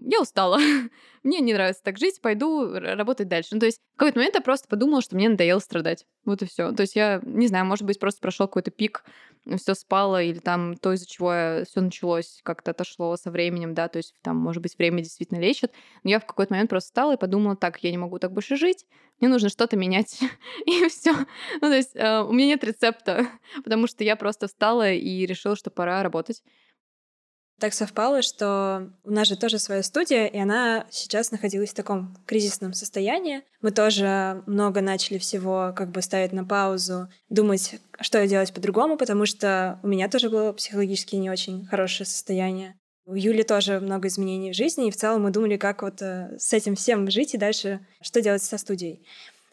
Speaker 4: Я устала. [LAUGHS] Мне не нравится так жить, пойду работать дальше. Ну, то есть в какой-то момент я просто подумала, что мне надоело страдать. Вот и все. То есть я, не знаю, может быть, просто прошел какой-то пик, все спало, или там то, из-за чего все началось, как-то отошло со временем, да, то есть там, может быть, время действительно лечит. Но я в какой-то момент просто встала и подумала, так, я не могу так больше жить, мне нужно что-то менять. [LAUGHS] и все. Ну, то есть э, у меня нет рецепта, [LAUGHS] потому что я просто встала и решила, что пора работать.
Speaker 2: Так совпало, что у нас же тоже своя студия, и она сейчас находилась в таком кризисном состоянии. Мы тоже много начали всего как бы ставить на паузу, думать, что делать по-другому, потому что у меня тоже было психологически не очень хорошее состояние. У Юли тоже много изменений в жизни, и в целом мы думали, как вот э, с этим всем жить и дальше что делать со студией.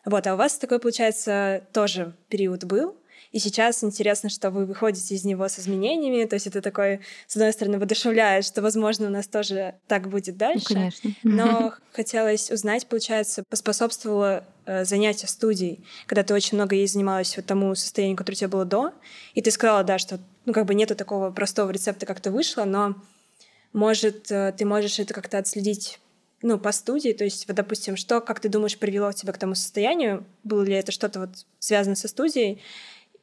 Speaker 2: Вот, а у вас такой, получается, тоже период был, и сейчас интересно, что вы выходите из него с изменениями. То есть это такой, с одной стороны, воодушевляет, что, возможно, у нас тоже так будет дальше.
Speaker 4: Ну, конечно.
Speaker 2: Но хотелось узнать, получается, поспособствовало э, занятие студией, когда ты очень много ей занималась вот тому состоянию, которое у тебя было до. И ты сказала, да, что ну как бы нету такого простого рецепта, как ты вышла, но может, э, ты можешь это как-то отследить ну, по студии, то есть, вот, допустим, что, как ты думаешь, привело тебя к тому состоянию? Было ли это что-то вот связано со студией?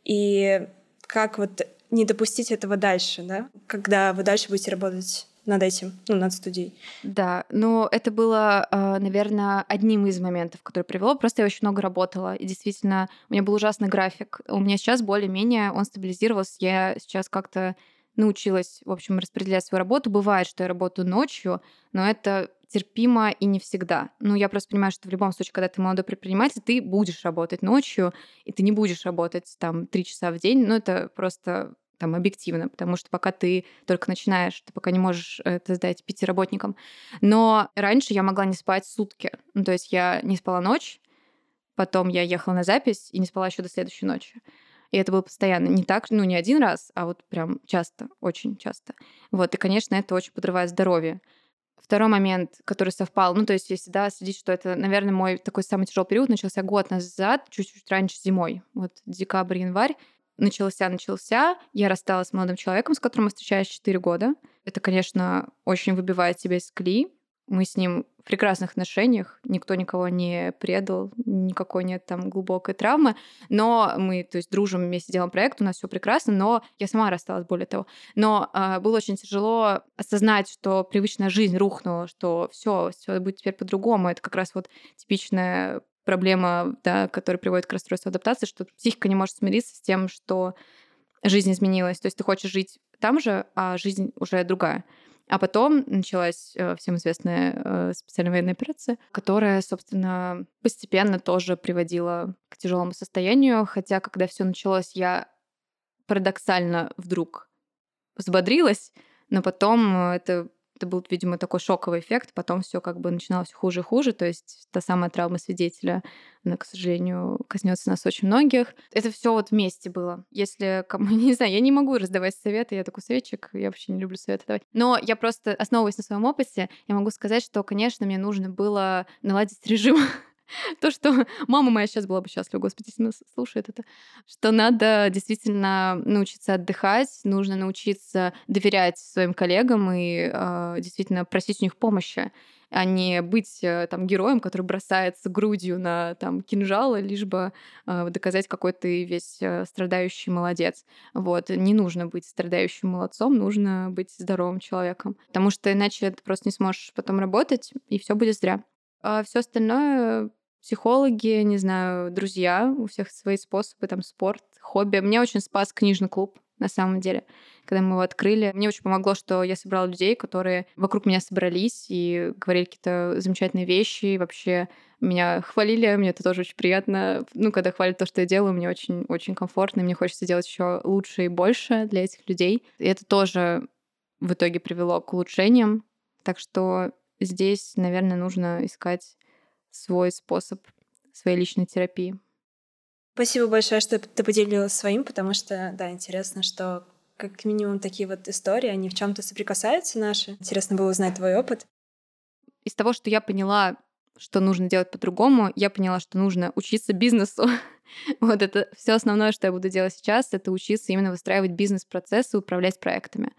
Speaker 2: И как вот не допустить этого дальше, да, когда вы дальше будете работать над этим, ну, над студией.
Speaker 4: Да, но это было, а, наверное, одним из моментов, который привело. Просто я очень много работала, и действительно, у меня был ужасный график. У меня сейчас более-менее он стабилизировался. Я сейчас как-то научилась, в общем, распределять свою работу. Бывает, что я работаю ночью, но это терпимо и не всегда. Ну, я просто понимаю, что в любом случае, когда ты молодой предприниматель, ты будешь работать ночью, и ты не будешь работать там три часа в день. Ну, это просто там объективно, потому что пока ты только начинаешь, ты пока не можешь это сдать пяти работникам. Но раньше я могла не спать сутки. Ну, то есть я не спала ночь, потом я ехала на запись и не спала еще до следующей ночи. И это было постоянно. Не так, ну, не один раз, а вот прям часто, очень часто. Вот, и, конечно, это очень подрывает здоровье. Второй момент, который совпал, ну, то есть если, да, следить, что это, наверное, мой такой самый тяжелый период начался год назад, чуть-чуть раньше зимой, вот декабрь, январь, начался, начался. Я рассталась с молодым человеком, с которым мы встречались 4 года. Это, конечно, очень выбивает себя из колеи. Мы с ним в прекрасных отношениях, никто никого не предал, никакой нет там глубокой травмы, но мы, то есть, дружим вместе, делаем проект, у нас все прекрасно, но я сама рассталась, более того. Но э, было очень тяжело осознать, что привычная жизнь рухнула, что все, все будет теперь по-другому. Это как раз вот типичная проблема, да, которая приводит к расстройству адаптации, что психика не может смириться с тем, что жизнь изменилась. То есть ты хочешь жить там же, а жизнь уже другая. А потом началась э, всем известная э, специальная военная операция, которая, собственно, постепенно тоже приводила к тяжелому состоянию. Хотя, когда все началось, я парадоксально вдруг взбодрилась, но потом э, это это был, видимо, такой шоковый эффект. Потом все как бы начиналось хуже и хуже. То есть та самая травма свидетеля, она, к сожалению, коснется нас очень многих. Это все вот вместе было. Если кому, [LAUGHS] не знаю, я не могу раздавать советы, я такой советчик, я вообще не люблю советы давать. Но я просто, основываясь на своем опыте, я могу сказать, что, конечно, мне нужно было наладить режим [LAUGHS] [LAUGHS] то, что мама моя сейчас была бы счастлива, господи, если слушает это, что надо действительно научиться отдыхать, нужно научиться доверять своим коллегам и э, действительно просить у них помощи, а не быть э, там героем, который бросается грудью на там кинжал, лишь бы э, доказать, какой ты весь э, страдающий молодец. Вот. Не нужно быть страдающим молодцом, нужно быть здоровым человеком. Потому что иначе ты просто не сможешь потом работать, и все будет зря. А все остальное психологи, не знаю, друзья, у всех свои способы, там спорт, хобби. Мне очень спас книжный клуб, на самом деле, когда мы его открыли. Мне очень помогло, что я собрала людей, которые вокруг меня собрались и говорили какие-то замечательные вещи, и вообще меня хвалили, мне это тоже очень приятно. Ну, когда хвалят то, что я делаю, мне очень-очень комфортно, и мне хочется делать еще лучше и больше для этих людей. И это тоже в итоге привело к улучшениям. Так что здесь, наверное, нужно искать свой способ своей личной терапии.
Speaker 2: Спасибо большое, что ты поделилась своим, потому что, да, интересно, что как минимум такие вот истории, они в чем-то соприкасаются наши. Интересно было узнать твой опыт.
Speaker 4: Из того, что я поняла, что нужно делать по-другому, я поняла, что нужно учиться бизнесу. [LAUGHS] Вот это все основное, что я буду делать сейчас, это учиться именно выстраивать бизнес-процессы, управлять проектами.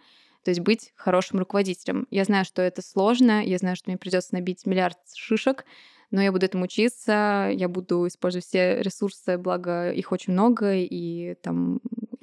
Speaker 4: То есть быть хорошим руководителем. Я знаю, что это сложно, я знаю, что мне придется набить миллиард шишек, но я буду этому учиться, я буду использовать все ресурсы, благо их очень много, и там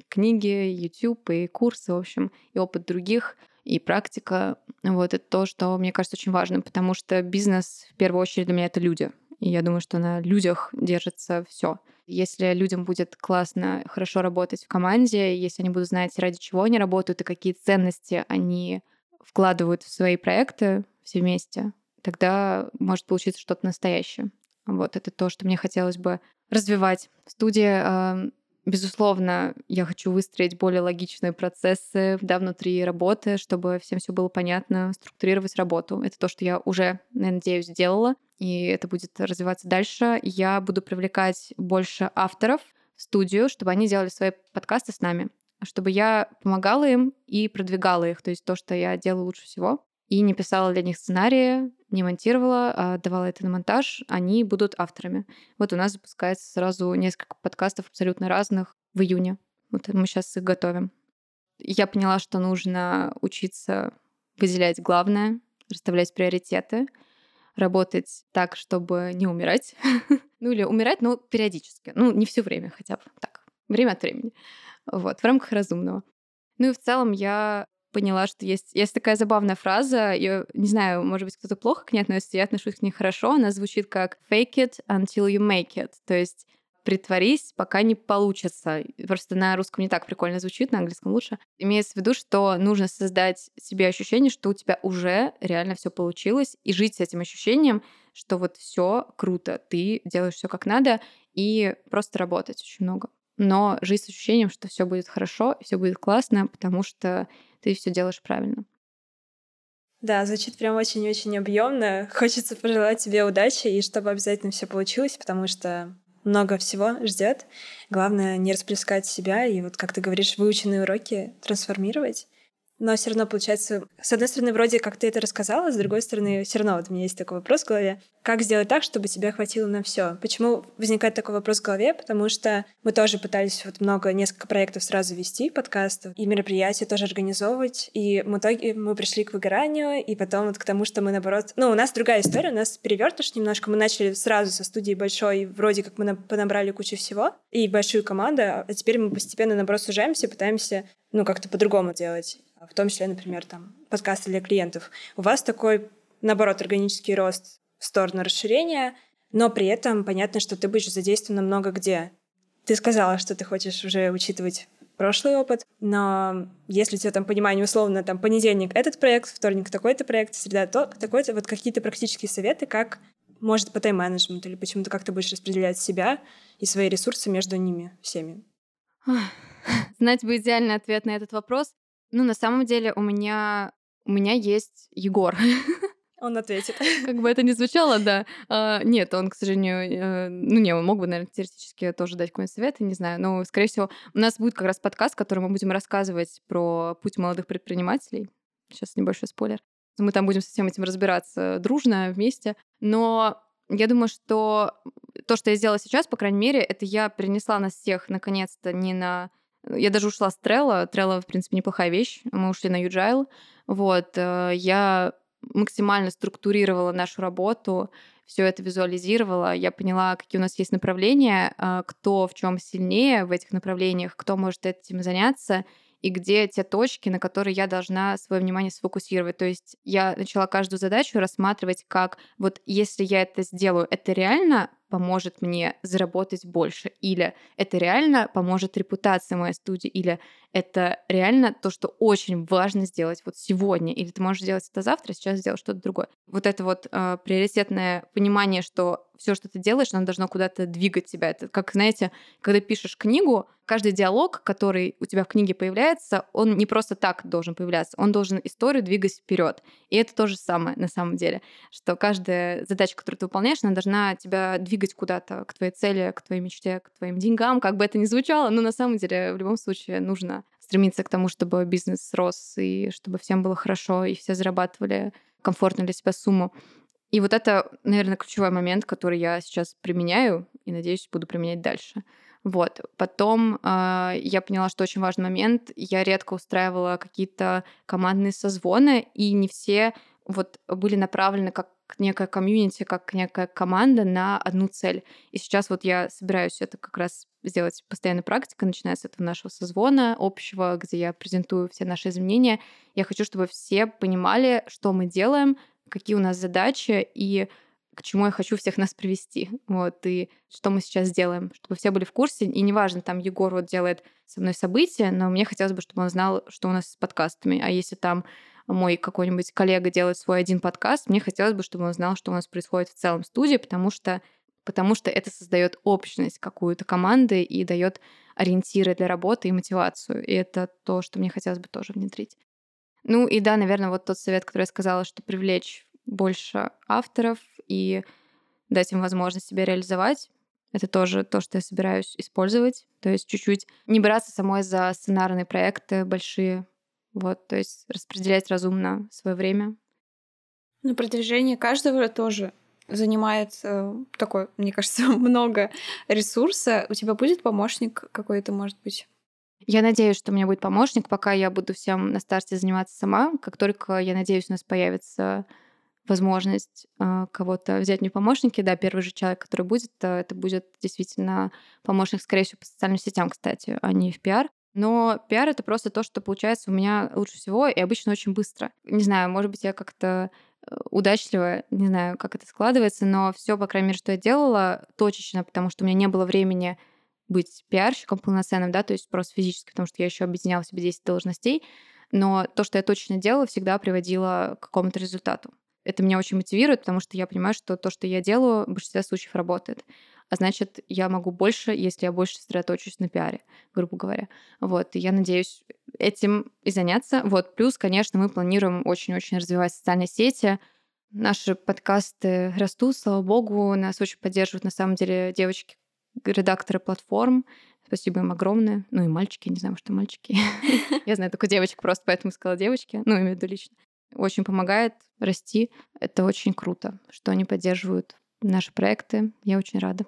Speaker 4: книги, YouTube, и курсы, в общем, и опыт других, и практика. Вот это то, что мне кажется очень важным, потому что бизнес в первую очередь для меня это люди. И я думаю, что на людях держится все. Если людям будет классно, хорошо работать в команде, если они будут знать, ради чего они работают и какие ценности они вкладывают в свои проекты все вместе, тогда может получиться что-то настоящее. Вот это то, что мне хотелось бы развивать. В студии, безусловно, я хочу выстроить более логичные процессы да, внутри работы, чтобы всем все было понятно, структурировать работу. Это то, что я уже, надеюсь, сделала, и это будет развиваться дальше. Я буду привлекать больше авторов в студию, чтобы они делали свои подкасты с нами, чтобы я помогала им и продвигала их, то есть то, что я делаю лучше всего и не писала для них сценарии, не монтировала, а давала это на монтаж, они будут авторами. Вот у нас запускается сразу несколько подкастов абсолютно разных в июне. Вот мы сейчас их готовим. Я поняла, что нужно учиться выделять главное, расставлять приоритеты, работать так, чтобы не умирать. [LAUGHS] ну или умирать, но периодически. Ну, не все время хотя бы. Так, время от времени. Вот, в рамках разумного. Ну и в целом я поняла, что есть, есть такая забавная фраза, я не знаю, может быть, кто-то плохо к ней относится, я отношусь к ней хорошо, она звучит как «fake it until you make it», то есть притворись, пока не получится. Просто на русском не так прикольно звучит, на английском лучше. Имеется в виду, что нужно создать себе ощущение, что у тебя уже реально все получилось, и жить с этим ощущением, что вот все круто, ты делаешь все как надо, и просто работать очень много. Но жить с ощущением, что все будет хорошо, все будет классно, потому что ты все делаешь правильно.
Speaker 2: Да, звучит прям очень-очень объемно. Хочется пожелать тебе удачи и чтобы обязательно все получилось, потому что много всего ждет. Главное не расплескать себя и вот, как ты говоришь, выученные уроки трансформировать но все равно получается, с одной стороны, вроде как ты это рассказала, с другой стороны, все равно вот у меня есть такой вопрос в голове. Как сделать так, чтобы тебя хватило на все? Почему возникает такой вопрос в голове? Потому что мы тоже пытались вот много, несколько проектов сразу вести, подкастов, и мероприятия тоже организовывать, и в итоге мы пришли к выгоранию, и потом вот к тому, что мы, наоборот... Ну, у нас другая история, у нас перевертыш немножко. Мы начали сразу со студии большой, вроде как мы понабрали кучу всего, и большую команду, а теперь мы постепенно, наоборот, сужаемся, пытаемся ну, как-то по-другому делать в том числе, например, там, подкасты для клиентов. У вас такой, наоборот, органический рост в сторону расширения, но при этом понятно, что ты будешь задействован много где. Ты сказала, что ты хочешь уже учитывать прошлый опыт, но если у тебя там понимание условно, там понедельник этот проект, вторник такой-то проект, среда то, такой-то, вот какие-то практические советы, как может по тайм-менеджменту или почему-то как ты будешь распределять себя и свои ресурсы между ними всеми? [LAUGHS]
Speaker 4: Знать бы идеальный ответ на этот вопрос. Ну, на самом деле у меня у меня есть Егор. [LAUGHS]
Speaker 2: Он ответит.
Speaker 4: Как бы это ни звучало, да. А, нет, он, к сожалению, э, ну не, он мог бы, наверное, теоретически тоже дать какой-нибудь совет, я не знаю. Но, скорее всего, у нас будет как раз подкаст, в котором мы будем рассказывать про путь молодых предпринимателей. Сейчас небольшой спойлер. Мы там будем со всем этим разбираться дружно, вместе. Но я думаю, что то, что я сделала сейчас, по крайней мере, это я перенесла нас всех наконец-то не на я даже ушла с Трелла. Трелла, в принципе, неплохая вещь. Мы ушли на Юджайл. Вот. Э, я максимально структурировала нашу работу, все это визуализировала, я поняла, какие у нас есть направления, э, кто в чем сильнее в этих направлениях, кто может этим заняться, и где те точки, на которые я должна свое внимание сфокусировать. То есть я начала каждую задачу рассматривать как вот если я это сделаю, это реально поможет мне заработать больше, или это реально поможет репутации моей студии, или это реально то, что очень важно сделать вот сегодня, или ты можешь сделать это завтра, сейчас сделать что-то другое. Вот это вот э, приоритетное понимание, что все, что ты делаешь, оно должно куда-то двигать тебя. Это как, знаете, когда пишешь книгу, каждый диалог, который у тебя в книге появляется, он не просто так должен появляться, он должен историю двигать вперед. И это то же самое на самом деле, что каждая задача, которую ты выполняешь, она должна тебя двигать куда-то, к твоей цели, к твоей мечте, к твоим деньгам, как бы это ни звучало, но на самом деле в любом случае нужно стремиться к тому, чтобы бизнес рос, и чтобы всем было хорошо, и все зарабатывали комфортно для себя сумму. И вот это, наверное, ключевой момент, который я сейчас применяю и, надеюсь, буду применять дальше. Вот. Потом э, я поняла, что очень важный момент. Я редко устраивала какие-то командные созвоны, и не все вот были направлены как некая комьюнити, как некая команда на одну цель. И сейчас вот я собираюсь это как раз сделать постоянной практикой, начиная с этого нашего созвона общего, где я презентую все наши изменения. Я хочу, чтобы все понимали, что мы делаем, какие у нас задачи и к чему я хочу всех нас привести. Вот, и что мы сейчас делаем, чтобы все были в курсе. И неважно, там Егор вот делает со мной события, но мне хотелось бы, чтобы он знал, что у нас с подкастами. А если там мой какой-нибудь коллега делает свой один подкаст, мне хотелось бы, чтобы он знал, что у нас происходит в целом студии, потому что потому что это создает общность какую-то команды и дает ориентиры для работы и мотивацию. И это то, что мне хотелось бы тоже внедрить. Ну и да, наверное, вот тот совет, который я сказала, что привлечь больше авторов и дать им возможность себя реализовать. Это тоже то, что я собираюсь использовать. То есть чуть-чуть не браться самой за сценарные проекты большие. Вот, то есть распределять разумно свое время.
Speaker 3: На продвижение каждого тоже занимает э, такое, мне кажется, [LAUGHS] много ресурса. У тебя будет помощник какой-то, может быть?
Speaker 4: Я надеюсь, что у меня будет помощник, пока я буду всем на старте заниматься сама. Как только, я надеюсь, у нас появится возможность э, кого-то взять мне помощники, да, первый же человек, который будет, это будет действительно помощник, скорее всего, по социальным сетям, кстати, а не в пиар. Но пиар — это просто то, что получается у меня лучше всего и обычно очень быстро. Не знаю, может быть, я как-то удачливо, не знаю, как это складывается, но все, по крайней мере, что я делала, точечно, потому что у меня не было времени быть пиарщиком полноценным, да, то есть просто физически, потому что я еще объединяла себе 10 должностей, но то, что я точно делала, всегда приводило к какому-то результату. Это меня очень мотивирует, потому что я понимаю, что то, что я делаю, в большинстве случаев работает. А значит, я могу больше, если я больше сосредоточусь на пиаре, грубо говоря. Вот, и я надеюсь этим и заняться. Вот, плюс, конечно, мы планируем очень-очень развивать социальные сети. Наши подкасты растут, слава богу, нас очень поддерживают, на самом деле, девочки, редакторы платформ. Спасибо им огромное. Ну и мальчики, не знаю, что мальчики. [LAUGHS] Я знаю только девочек просто, поэтому сказала девочки. Ну, имею в виду лично. Очень помогает расти. Это очень круто, что они поддерживают наши проекты. Я очень рада.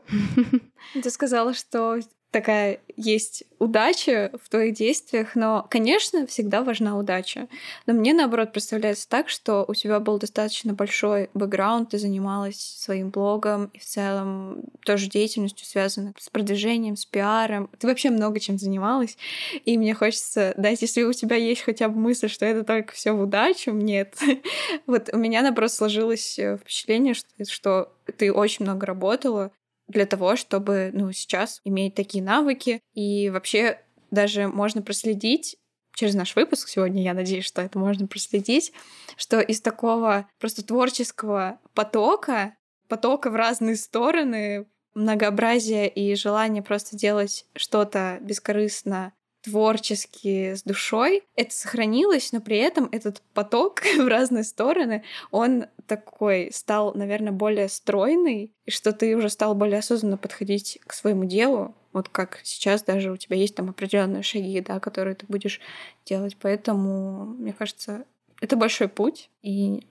Speaker 3: Ты сказала, что такая есть удача в твоих действиях, но, конечно, всегда важна удача. Но мне, наоборот, представляется так, что у тебя был достаточно большой бэкграунд, ты занималась своим блогом и в целом тоже деятельностью, связанной с продвижением, с пиаром. Ты вообще много чем занималась, и мне хочется дать, если у тебя есть хотя бы мысль, что это только все в удачу, нет. [LAUGHS] вот у меня, наоборот, сложилось э, впечатление, что, что ты очень много работала, для того, чтобы ну, сейчас иметь такие навыки. И вообще даже можно проследить через наш выпуск сегодня, я надеюсь, что это можно проследить, что из такого просто творческого потока, потока в разные стороны, многообразия и желания просто делать что-то бескорыстно творчески, с душой. Это сохранилось, но при этом этот поток [LAUGHS] в разные стороны, он такой стал, наверное, более стройный, и что ты уже стал более осознанно подходить к своему делу, вот как сейчас даже у тебя есть там определенные шаги, да, которые ты будешь делать. Поэтому, мне кажется, это большой путь и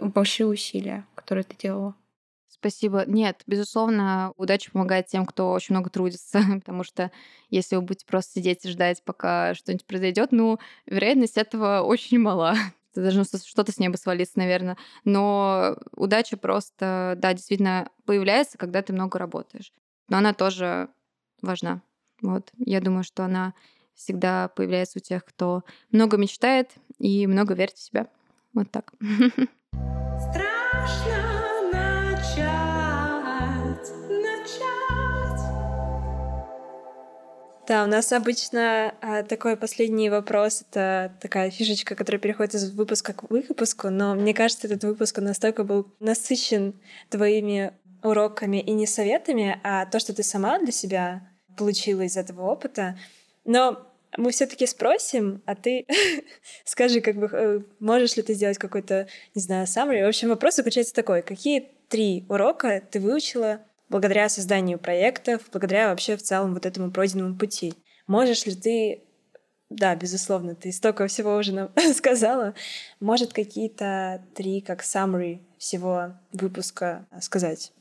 Speaker 3: большие усилия, которые ты делала.
Speaker 4: Спасибо. Нет, безусловно, удача помогает тем, кто очень много трудится, [LAUGHS] потому что если вы будете просто сидеть и ждать, пока что-нибудь произойдет, ну, вероятность этого [LAUGHS] очень мала. [LAUGHS] Это должно что-то с неба свалиться, наверное. Но удача просто, да, действительно появляется, когда ты много работаешь. Но она тоже важна. Вот. Я думаю, что она всегда появляется у тех, кто много мечтает и много верит в себя. Вот так. Страшно.
Speaker 2: Да, у нас обычно а, такой последний вопрос — это такая фишечка, которая переходит из выпуска к выпуску, но мне кажется, этот выпуск настолько был насыщен твоими уроками и не советами, а то, что ты сама для себя получила из этого опыта. Но мы все-таки спросим, а ты [LAUGHS] скажи, как бы, э, можешь ли ты сделать какой-то, не знаю, summary. В общем, вопрос заключается такой. Какие три урока ты выучила благодаря созданию проектов, благодаря вообще в целом вот этому пройденному пути. Можешь ли ты да, безусловно, ты столько всего уже нам [LAUGHS] сказала. Может, какие-то три, как summary всего выпуска сказать?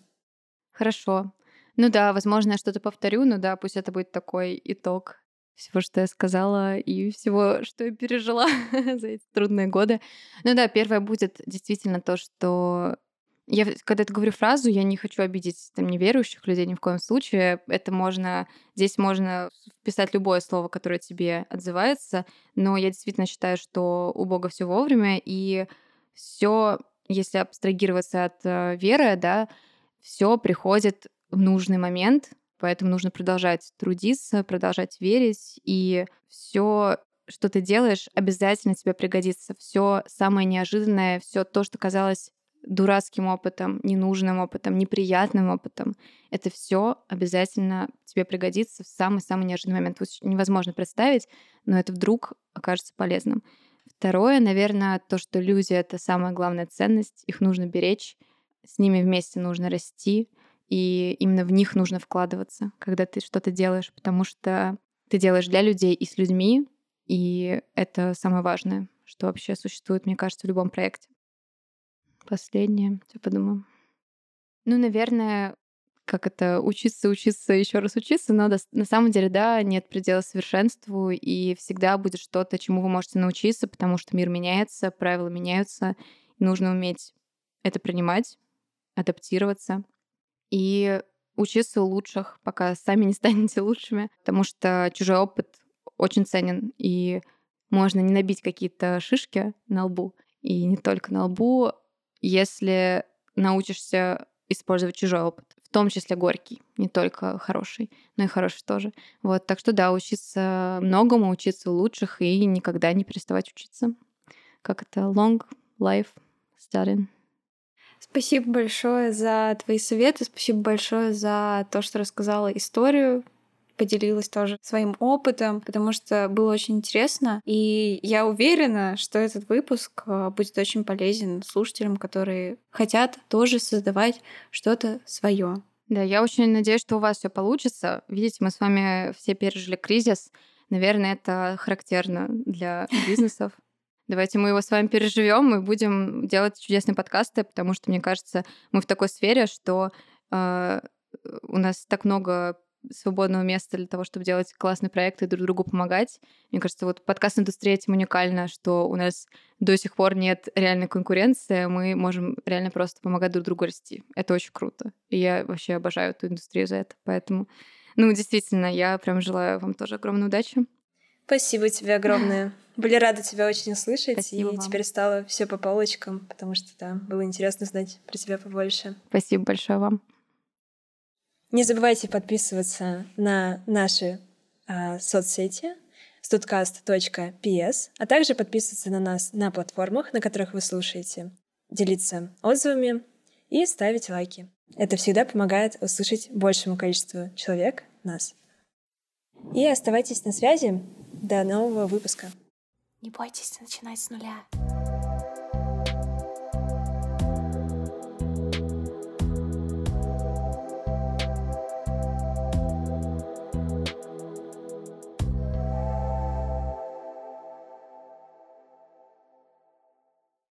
Speaker 4: Хорошо. Ну да, возможно, я что-то повторю, но да, пусть это будет такой итог всего, что я сказала, и всего, что я пережила [LAUGHS] за эти трудные годы. Ну да, первое будет действительно то, что я, когда я говорю фразу, я не хочу обидеть там неверующих людей ни в коем случае. Это можно, здесь можно вписать любое слово, которое тебе отзывается, но я действительно считаю, что у Бога все вовремя, и все, если абстрагироваться от э, веры, да, все приходит в нужный момент, поэтому нужно продолжать трудиться, продолжать верить, и все что ты делаешь, обязательно тебе пригодится. Все самое неожиданное, все то, что казалось дурацким опытом, ненужным опытом, неприятным опытом. Это все обязательно тебе пригодится в самый-самый неожиданный момент. Невозможно представить, но это вдруг окажется полезным. Второе, наверное, то, что люди — это самая главная ценность, их нужно беречь, с ними вместе нужно расти, и именно в них нужно вкладываться, когда ты что-то делаешь, потому что ты делаешь для людей и с людьми, и это самое важное, что вообще существует, мне кажется, в любом проекте. Последнее, что подумаю. Ну, наверное, как это учиться, учиться, еще раз учиться, но на самом деле, да, нет предела совершенству, и всегда будет что-то, чему вы можете научиться, потому что мир меняется, правила меняются, и нужно уметь это принимать, адаптироваться и учиться у лучших, пока сами не [LAUGHS] станете лучшими, потому что чужой опыт очень ценен, и можно не набить какие-то шишки на лбу, и не только на лбу, если научишься использовать чужой опыт, в том числе горький, не только хороший, но и хороший тоже. Вот, так что да, учиться многому, учиться у лучших и никогда не переставать учиться. Как это? Long life studying.
Speaker 3: Спасибо большое за твои советы, спасибо большое за то, что рассказала историю поделилась тоже своим опытом, потому что было очень интересно. И я уверена, что этот выпуск э, будет очень полезен слушателям, которые хотят тоже создавать что-то свое.
Speaker 4: Да, я очень надеюсь, что у вас все получится. Видите, мы с вами все пережили кризис. Наверное, это характерно для [LAUGHS] бизнесов. Давайте мы его с вами переживем и будем делать чудесные подкасты, потому что, мне кажется, мы в такой сфере, что э, у нас так много свободного места для того, чтобы делать классные проекты и друг другу помогать. Мне кажется, вот подкаст-индустрия этим уникальна, что у нас до сих пор нет реальной конкуренции, мы можем реально просто помогать друг другу расти. Это очень круто. И я вообще обожаю эту индустрию за это. Поэтому, ну, действительно, я прям желаю вам тоже огромной удачи.
Speaker 2: Спасибо тебе огромное. [LAUGHS] Были рады тебя очень услышать,
Speaker 4: Спасибо
Speaker 2: и
Speaker 4: вам.
Speaker 2: теперь стало все по полочкам, потому что да, было интересно знать про тебя побольше.
Speaker 4: Спасибо большое вам.
Speaker 2: Не забывайте подписываться на наши а, соцсети studcast.ps, а также подписываться на нас на платформах, на которых вы слушаете, делиться отзывами и ставить лайки. Это всегда помогает услышать большему количеству человек нас. И оставайтесь на связи. До нового выпуска.
Speaker 1: Не бойтесь начинать с нуля.